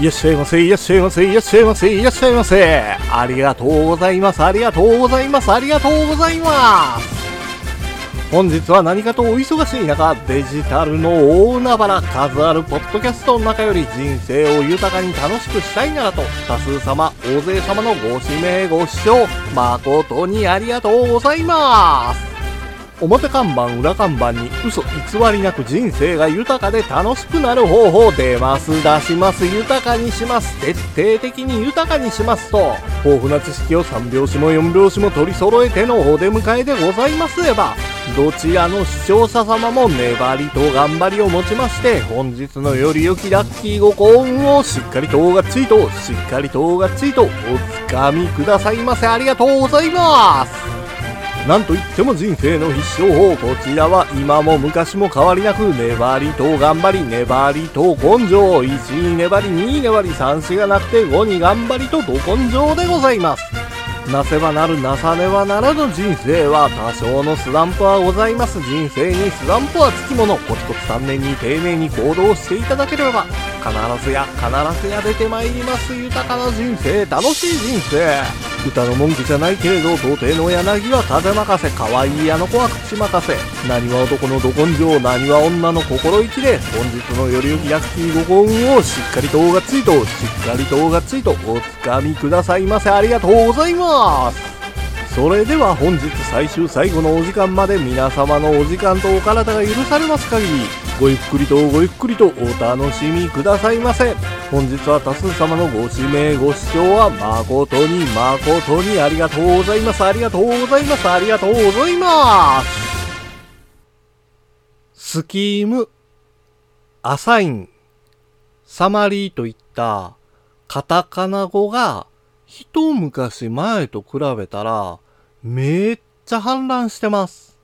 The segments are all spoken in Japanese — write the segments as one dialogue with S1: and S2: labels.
S1: いらっしゃいませ、いらっしゃいませ、いらっしゃいませ、いらっしゃいませ。ありがとうございます、ありがとうございます、ありがとうございます。本日は何かとお忙しい中、デジタルの大海原、数あるポッドキャストの中より人生を豊かに楽しくしたいならと、多数様、大勢様のご指名ご視聴、誠にありがとうございます。表看板、裏看板に嘘偽りなく人生が豊かで楽しくなる方法出ます、出します、豊かにします、徹底的に豊かにしますと、豊富な知識を3拍子も4拍子も取り揃えてのお出迎えでございますれば、どちらの視聴者様も粘りと頑張りをもちまして、本日のより良きラッキーご幸運をしっかりとがっちりと、しっかりとがっちりとおつかみくださいませ。ありがとうございます。なんといっても人生の必勝法こちらは今も昔も変わりなく粘りと頑張り粘りと根性1に粘り2に粘り3子がなくて5に頑張りとど根性でございます。なせばなるなさねばならぬ人生は多少のスランプはございます。人生にスランプはつきもの。コツコツ3年に丁寧に行動していただければ必ずや必ずや出てまいります。豊かな人生。楽しい人生。歌の文句じゃないけれど童貞の柳は風任せ可愛いあの子は口任せ何は男のど根性何は女の心意気で本日のより良きラッキーご幸運をしっかりとがつりとしっかりとがつりとおつかみくださいませありがとうございますそれでは本日最終最後のお時間まで皆様のお時間とお体が許されます限りごゆっくりとごゆっくりとお楽しみくださいませ。本日は多数様のご指名ご視聴は誠に誠にありがとうございます。ありがとうございます。ありがとうございます。スキーム、アサイン、サマリーといったカタカナ語が一昔前と比べたらめっちゃ氾濫してます。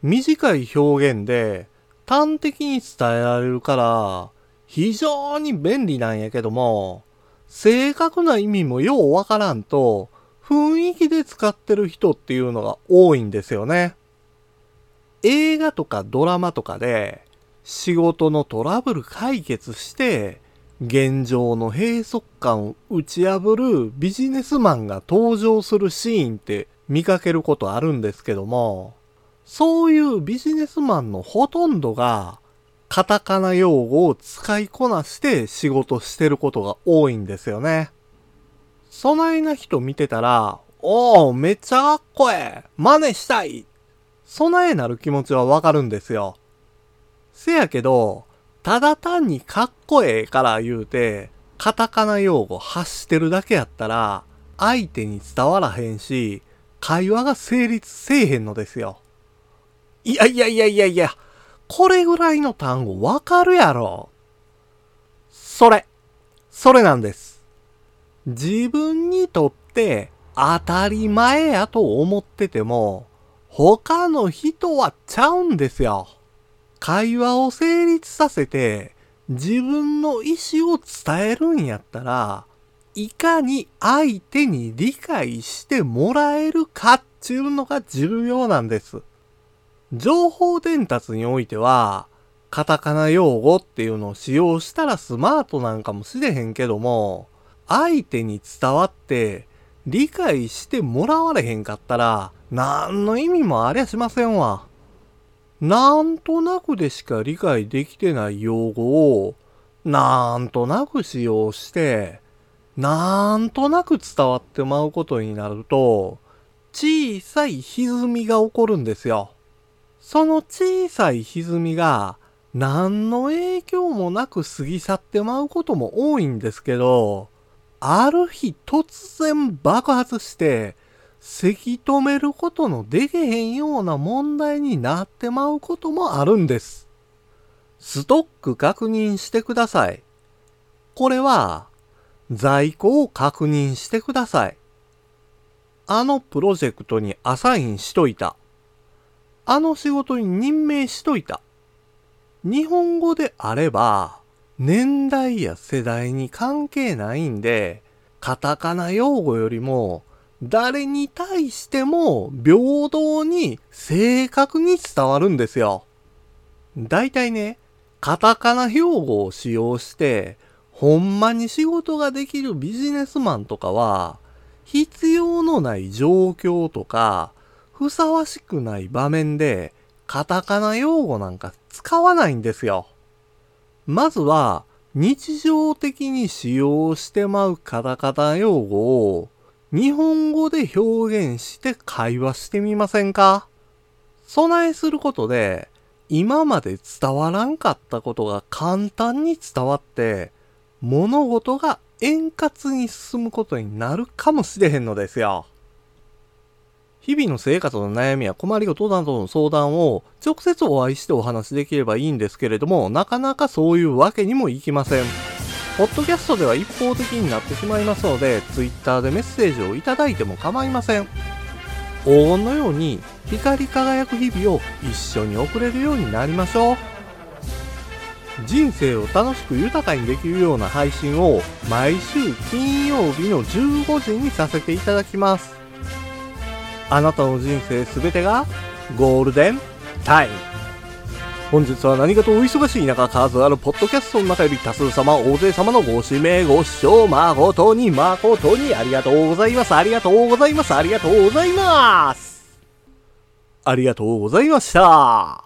S1: 短い表現で端的に伝えられるから、非常に便利なんやけども、正確な意味もようわからんと、雰囲気で使ってる人っていうのが多いんですよね。映画とかドラマとかで、仕事のトラブル解決して、現状の閉塞感を打ち破るビジネスマンが登場するシーンって見かけることあるんですけども、そういうビジネスマンのほとんどが、カタカナ用語を使いこなして仕事してることが多いんですよね。そないな人見てたら、おー、めっちゃかっこええ真似したいそないなる気持ちはわかるんですよ。せやけど、ただ単にかっこええから言うて、カタカナ用語発してるだけやったら、相手に伝わらへんし、会話が成立せえへんのですよ。いやいやいやいやいや、これぐらいの単語わかるやろ。それ、それなんです。自分にとって当たり前やと思ってても、他の人はちゃうんですよ。会話を成立させて自分の意思を伝えるんやったら、いかに相手に理解してもらえるかっていうのが重要なんです。情報伝達においては、カタカナ用語っていうのを使用したらスマートなんかもしれへんけども、相手に伝わって理解してもらわれへんかったら、何の意味もありゃしませんわ。なんとなくでしか理解できてない用語を、なんとなく使用して、なんとなく伝わってまうことになると、小さい歪みが起こるんですよ。その小さい歪みが何の影響もなく過ぎ去ってまうことも多いんですけど、ある日突然爆発して、せき止めることのできへんような問題になってまうこともあるんです。ストック確認してください。これは、在庫を確認してください。あのプロジェクトにアサインしといた。あの仕事に任命しといた。日本語であれば、年代や世代に関係ないんで、カタカナ用語よりも、誰に対しても平等に正確に伝わるんですよ。だいいね、カタカナ標語を使用して、ほんまに仕事ができるビジネスマンとかは、必要のない状況とか、ふさわしくない場面で、カタカナ用語なんか使わないんですよ。まずは、日常的に使用してまうカタカナ用語を、日本語で表現して会話してみませんか？備えすることで、今まで伝わらんかったことが簡単に伝わって、物事が円滑に進むことになるかもしれへんのですよ。日々の生活の悩みや困りごとなどの相談を直接お会いしてお話しできればいいんですけれども、なかなかそういうわけにもいきません。ポッドキャストでは一方的になってしまいますので、Twitter でメッセージをいただいても構いません。黄金のように光り輝く日々を一緒に送れるようになりましょう。人生を楽しく豊かにできるような配信を毎週金曜日の15時にさせていただきます。あなたの人生すべてがゴールデンタイム。本日は何かとお忙しい中、数あるポッドキャストの中より多数様、大勢様のご指名、ご視聴、誠に誠にありがとうございます。ありがとうございます。ありがとうございます。ありがとうございました。